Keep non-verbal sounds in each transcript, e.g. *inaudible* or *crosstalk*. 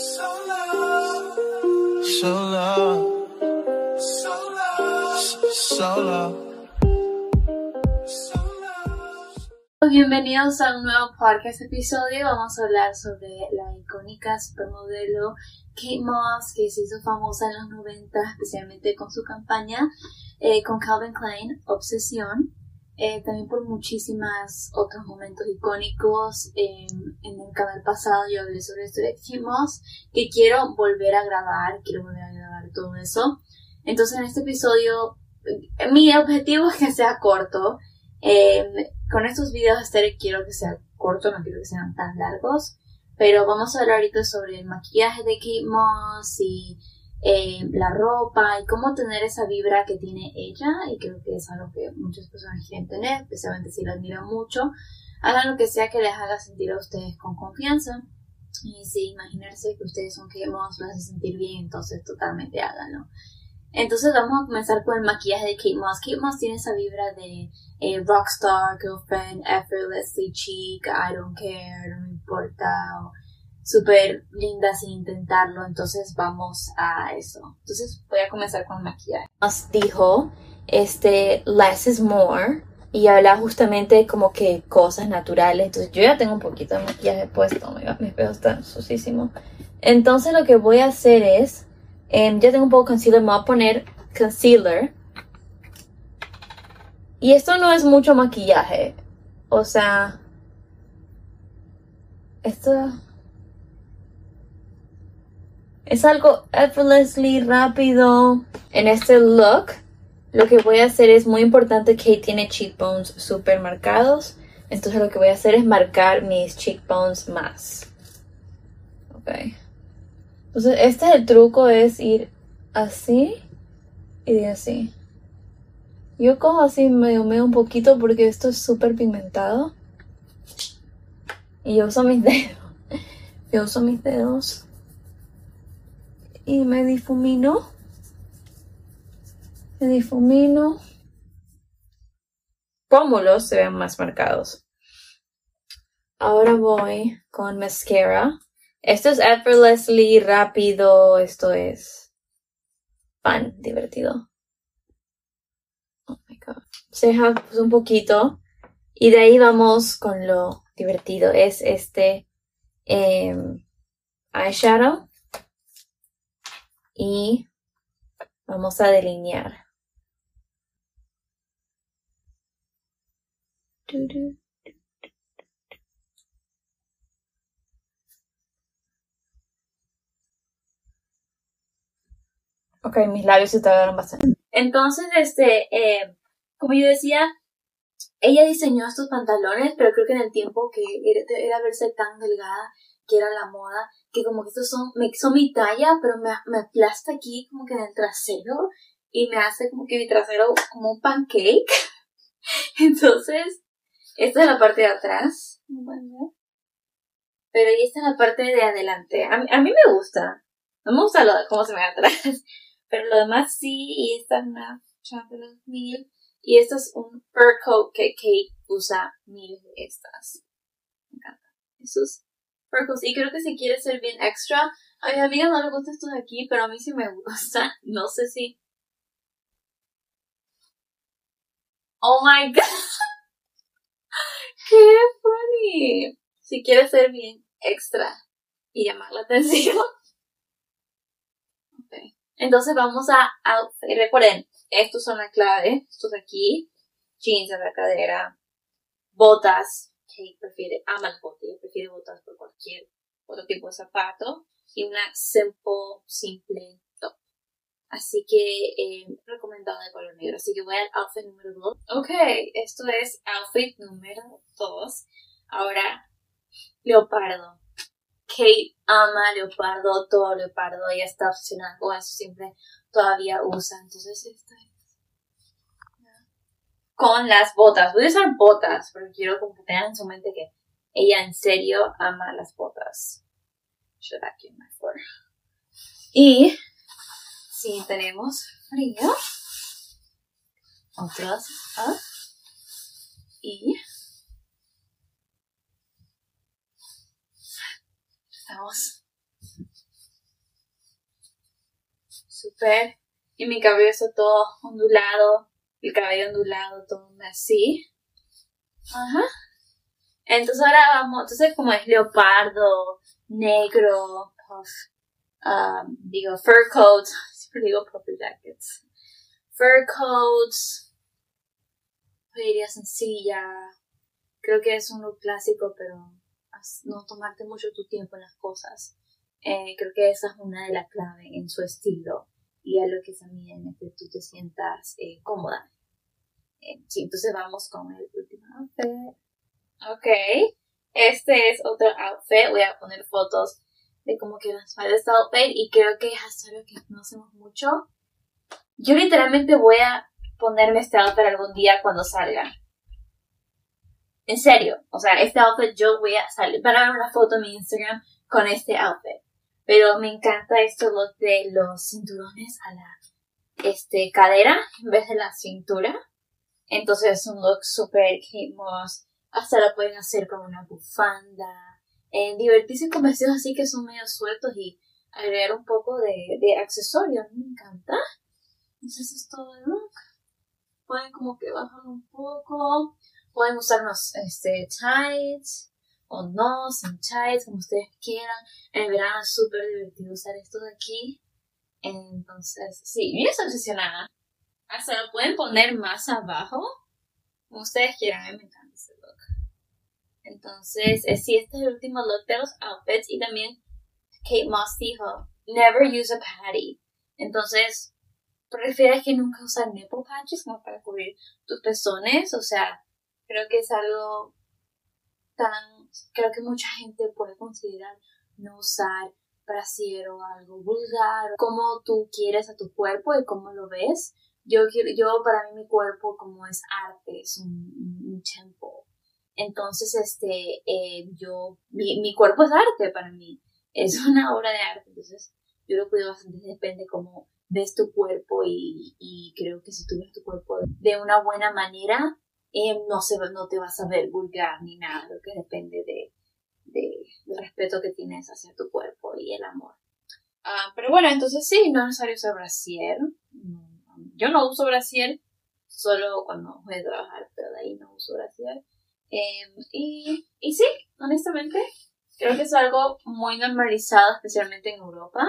Solo, solo, Bienvenidos a un nuevo podcast episodio. Vamos a hablar sobre la icónica supermodelo Kate Moss, que se hizo famosa en los 90, especialmente con su campaña eh, con Calvin Klein, Obsesión. Eh, también por muchísimos otros momentos icónicos. en el canal pasado yo hablé sobre esto Kate Moss, que quiero volver a grabar, quiero volver a grabar todo eso. Entonces en este episodio, eh, mi objetivo es que sea corto. con estos videos estere quiero que sea corto, no quiero que sean tan largos. Pero vamos a hablar ahorita sobre el maquillaje de Kate Moss y eh, la ropa y cómo tener esa vibra que tiene ella y creo que es algo que muchas personas quieren tener, especialmente si la admiran mucho. Hagan lo que sea que les haga sentir a ustedes con confianza y si imaginarse que ustedes son que los hace sentir bien, entonces totalmente háganlo. Entonces vamos a comenzar con el maquillaje de Kate Moss. Kate Moss tiene esa vibra de eh, rockstar, girlfriend, effortlessly chic, I don't care, no me importa, súper linda sin intentarlo, entonces vamos a eso. Entonces voy a comenzar con el maquillaje. Nos dijo, este, less is more, y habla justamente como que cosas naturales. Entonces yo ya tengo un poquito de maquillaje puesto, mis pelos están sucísimos. Entonces lo que voy a hacer es, em, ya tengo un poco de concealer, me voy a poner concealer. Y esto no es mucho maquillaje, o sea, esto es algo effortlessly rápido. En este look, lo que voy a hacer es muy importante que tiene cheekbones super marcados. Entonces lo que voy a hacer es marcar mis cheekbones más. Ok. Entonces este es el truco, es ir así y así. Yo cojo así medio medio un poquito porque esto es súper pigmentado. Y yo uso mis *laughs* dedos. Yo uso mis dedos y me difumino. Me difumino. Pómulos se ven más marcados. Ahora voy con mascara. Esto es effortlessly rápido. Esto es pan divertido. Oh my god. Se deja pues, un poquito. Y de ahí vamos con lo divertido. Es este em, eyeshadow y vamos a delinear. Ok, mis labios se tardaron bastante. Entonces, este, eh, como yo decía, ella diseñó estos pantalones, pero creo que en el tiempo que era, era verse tan delgada, que era la moda, que como que estos son, me, son mi talla, pero me, me aplasta aquí como que en el trasero y me hace como que mi trasero como un pancake. *laughs* Entonces, esta es la parte de atrás. Pero ahí está la parte de adelante. A, a mí me gusta. No me gusta lo de cómo se me ve atrás. *laughs* Pero lo demás sí. Y esta es una Chamberlain mil. Y esto es un fur coat que Kate usa mil de estas. Me encanta. Esos y creo que si quieres ser bien extra, a mi amiga no le gustan estos aquí, pero a mí sí me gusta. *laughs* No sé si. Oh my *laughs* god. ¡Qué funny! Si quieres ser bien extra y llamar la atención. Okay. Entonces vamos a outfit. Recuerden, estos son la clave. Estos aquí. Jeans en la cadera. Botas Prefiere, ama el bote, prefiere botas por cualquier otro tipo de zapato y una simple, simple top. Así que eh, recomendado de color negro. Así que voy al outfit número 2. Ok, esto es outfit número 2. Ahora, leopardo. Kate ama leopardo, todo leopardo. Ella está obsesionada con eso, siempre todavía usa. Entonces, esta es con las botas. Voy a usar botas, pero quiero que tengan en su mente que ella en serio ama las botas. Y si tenemos frío, otros ¿ah? y estamos súper. Y mi cabello todo ondulado, el cabello ondulado, todo así. Ajá. Entonces ahora vamos, entonces como es leopardo, negro, puff, um, digo fur coats, *laughs* siempre digo proper jackets, fur coats, joyería sencilla, creo que es un look clásico, pero no tomarte mucho tu tiempo en las cosas. Eh, creo que esa es una de las claves en su estilo y a lo que es que tú te sientas eh, cómoda. Eh, sí, entonces vamos con el último outfit. Ok, este es otro outfit. Voy a poner fotos de cómo que para este outfit y creo que es algo que no hacemos mucho. Yo literalmente voy a ponerme este outfit algún día cuando salga. En serio, o sea, este outfit yo voy a salir, van a ver una foto en mi Instagram con este outfit. Pero me encanta esto de los cinturones a la este, cadera en vez de la cintura. Entonces es un look súper que hasta lo pueden hacer con una bufanda. Eh, divertirse con vestidos así que son medio sueltos y agregar un poco de, de accesorios. Me encanta. Entonces eso es todo el look. Pueden como que bajar un poco. Pueden usar unos este, tights o no, tights, como ustedes quieran. En el verano es súper divertido usar esto de aquí. Entonces, sí, yo estoy obsesionada. Hasta lo pueden poner más abajo, como ustedes quieran. A mí me encanta ese look. Entonces, eh, sí, este es el último look de los outfits. Y también Kate Moss dijo, never use a patty. Entonces, prefieres que nunca usar nipple patches como para cubrir tus pezones. O sea, creo que es algo tan, creo que mucha gente puede considerar no usar brasier o algo vulgar, como tú quieres a tu cuerpo y cómo lo ves. Yo, yo para mí mi cuerpo como es arte, es un, un tempo. Entonces, este, eh, yo, mi, mi cuerpo es arte para mí, es *laughs* una obra de arte, entonces yo lo cuido bastante, depende cómo ves tu cuerpo y, y creo que si tú ves tu cuerpo de una buena manera, no, se, no te vas a ver vulgar ni nada, lo que depende de, de, del respeto que tienes hacia tu cuerpo y el amor. Ah, pero bueno, entonces sí, no es necesario usar brasier. Yo no uso brasier solo cuando voy a trabajar, pero de ahí no uso brasier. Em, y, y sí, honestamente, creo que es algo muy normalizado, especialmente en Europa.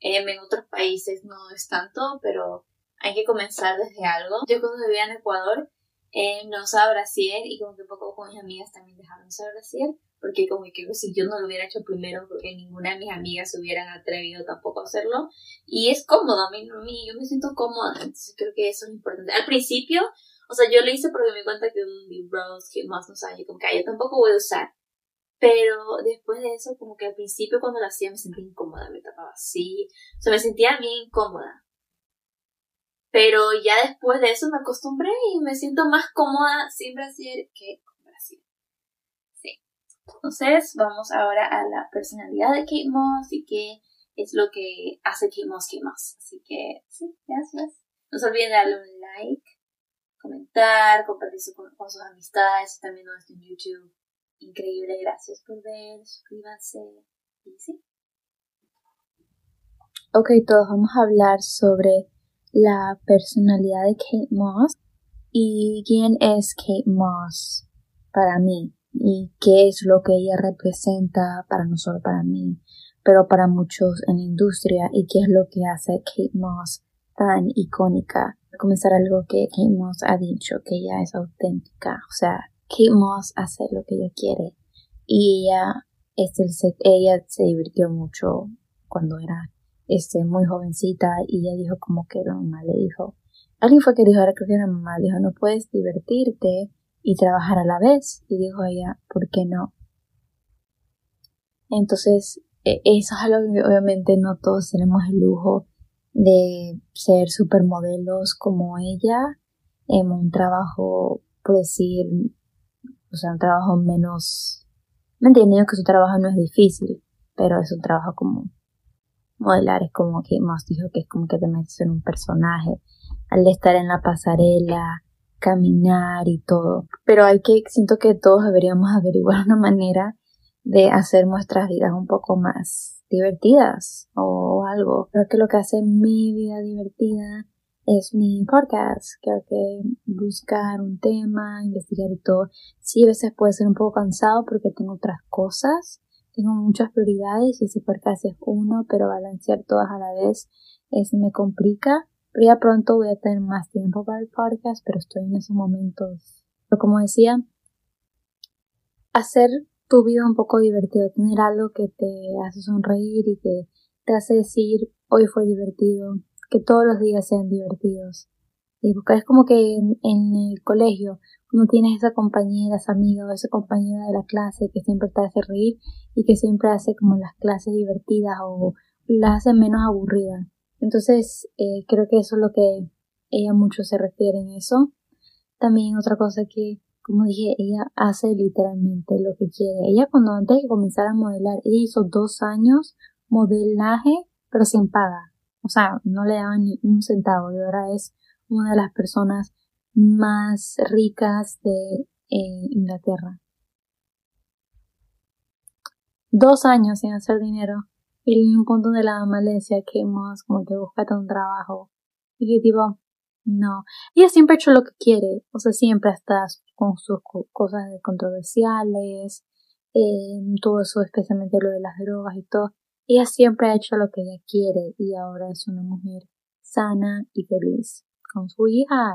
Em, en otros países no es tanto, pero hay que comenzar desde algo. Yo cuando vivía en Ecuador, eh, no usaba brasier y como que poco con mis amigas también dejaron de usar brasier porque como que si yo no lo hubiera hecho primero porque ninguna de mis amigas se hubieran atrevido tampoco a hacerlo. Y es cómodo a mí, a mí yo me siento cómoda entonces creo que eso es importante. Al principio o sea yo lo hice porque me cuenta que un Rose que más no sabe como que yo tampoco voy a usar pero después de eso como que al principio cuando lo hacía me sentía incómoda me tapaba así o sea me sentía bien incómoda pero ya después de eso me acostumbré y me siento más cómoda sin brasier que con brasier. Sí. Entonces, vamos ahora a la personalidad de Kate Moss y qué es lo que hace Kate Moss Kate Moss. Así que, sí, gracias. No se olviden de darle un like, comentar, compartirse con, sus amistades, también nos en YouTube. Increíble, gracias por ver, suscríbanse y sí. Ok, todos vamos a hablar sobre la personalidad de Kate Moss y quién es Kate Moss para mí y qué es lo que ella representa para no solo para mí, pero para muchos en la industria y qué es lo que hace Kate Moss tan icónica. Voy a comenzar algo que Kate Moss ha dicho, que ella es auténtica, o sea, Kate Moss hace lo que ella quiere y ella, es el, ella se divirtió mucho cuando era este, muy jovencita y ella dijo como que la mamá le dijo, alguien fue que dijo, ahora creo que la mamá dijo, no puedes divertirte y trabajar a la vez. Y dijo ella, ¿por qué no? Entonces, e, eso es algo que obviamente no todos tenemos el lujo de ser supermodelos como ella en un trabajo, por decir, o sea, un trabajo menos, me entiendo que su trabajo no es difícil, pero es un trabajo como modelar es como que más dijo que es como que te metes en un personaje al estar en la pasarela caminar y todo pero hay que siento que todos deberíamos *laughs* averiguar una manera de hacer nuestras vidas un poco más divertidas o algo. Creo que lo que hace mi vida divertida es mi podcast. Creo que buscar un tema, investigar y todo, sí a veces puede ser un poco cansado porque tengo otras cosas, tengo muchas prioridades y ese podcast es uno, pero balancear todas a la vez es me complica. Pero ya pronto voy a tener más tiempo para el podcast, pero estoy en esos momentos. Pero como decía, hacer tu vida un poco divertido, tener algo que te hace sonreír y que te hace decir hoy fue divertido, que todos los días sean divertidos. Y buscar es como que en, el colegio, uno tienes esa compañera, esa amiga o esa compañera de la clase que siempre te hace reír y que siempre hace como las clases divertidas o las hace menos aburridas. Entonces, eh, creo que eso es lo que ella mucho se refiere en eso. También otra cosa que como dije, ella hace literalmente lo que quiere. Ella cuando antes de comenzar a modelar, ella hizo dos años modelaje, pero sin paga. O sea, no le daban ni un centavo y ahora es una de las personas más ricas de eh, Inglaterra. Dos años sin hacer dinero. Y en un punto de la mamá le decía que más como que búscate un trabajo. Y que tipo, no. Ella siempre ha hecho lo que quiere. O sea, siempre está con sus cosas controversiales, eh, todo eso, especialmente lo de las drogas y todo. Ella siempre ha hecho lo que ella quiere y ahora es una mujer sana y feliz con su hija.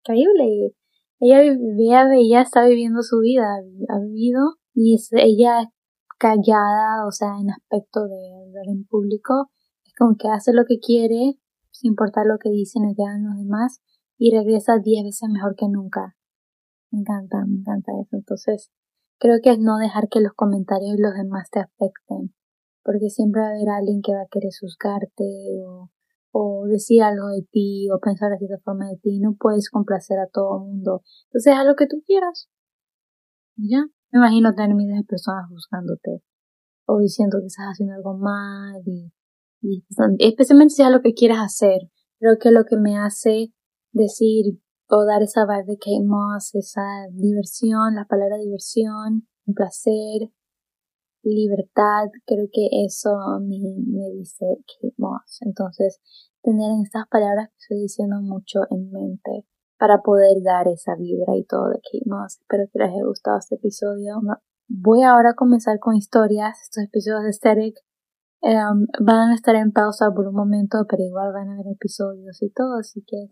Increíble. Ella, ella, está viviendo su vida, ha vivido y es, ella callada, o sea, en aspecto de hablar en público, es como que hace lo que quiere, sin importar lo que dicen o que hagan los demás, y regresa diez veces mejor que nunca. Me encanta, me encanta eso. Entonces, creo que es no dejar que los comentarios de los demás te afecten, porque siempre va a haber alguien que va a querer juzgarte o, o decir algo de ti o pensar de cierta forma de ti. No puedes complacer a todo el mundo. Entonces, haz lo que tú quieras. ya. Me imagino tener miles de personas juzgándote o diciendo que estás haciendo algo mal y, especialmente si es lo que quieras hacer. Creo que lo que me hace decir o dar esa vibe de Kate Moss, esa diversión, la palabra diversión, un placer, libertad, creo que eso me, me dice Kate Moss. Entonces, tener estas palabras que estoy diciendo mucho en mente para poder dar esa vibra y todo de Kate Moss. Espero que les haya gustado este episodio. Voy ahora a comenzar con historias. Estos episodios de Static um, van a estar en pausa por un momento, pero igual van a haber episodios y todo, así que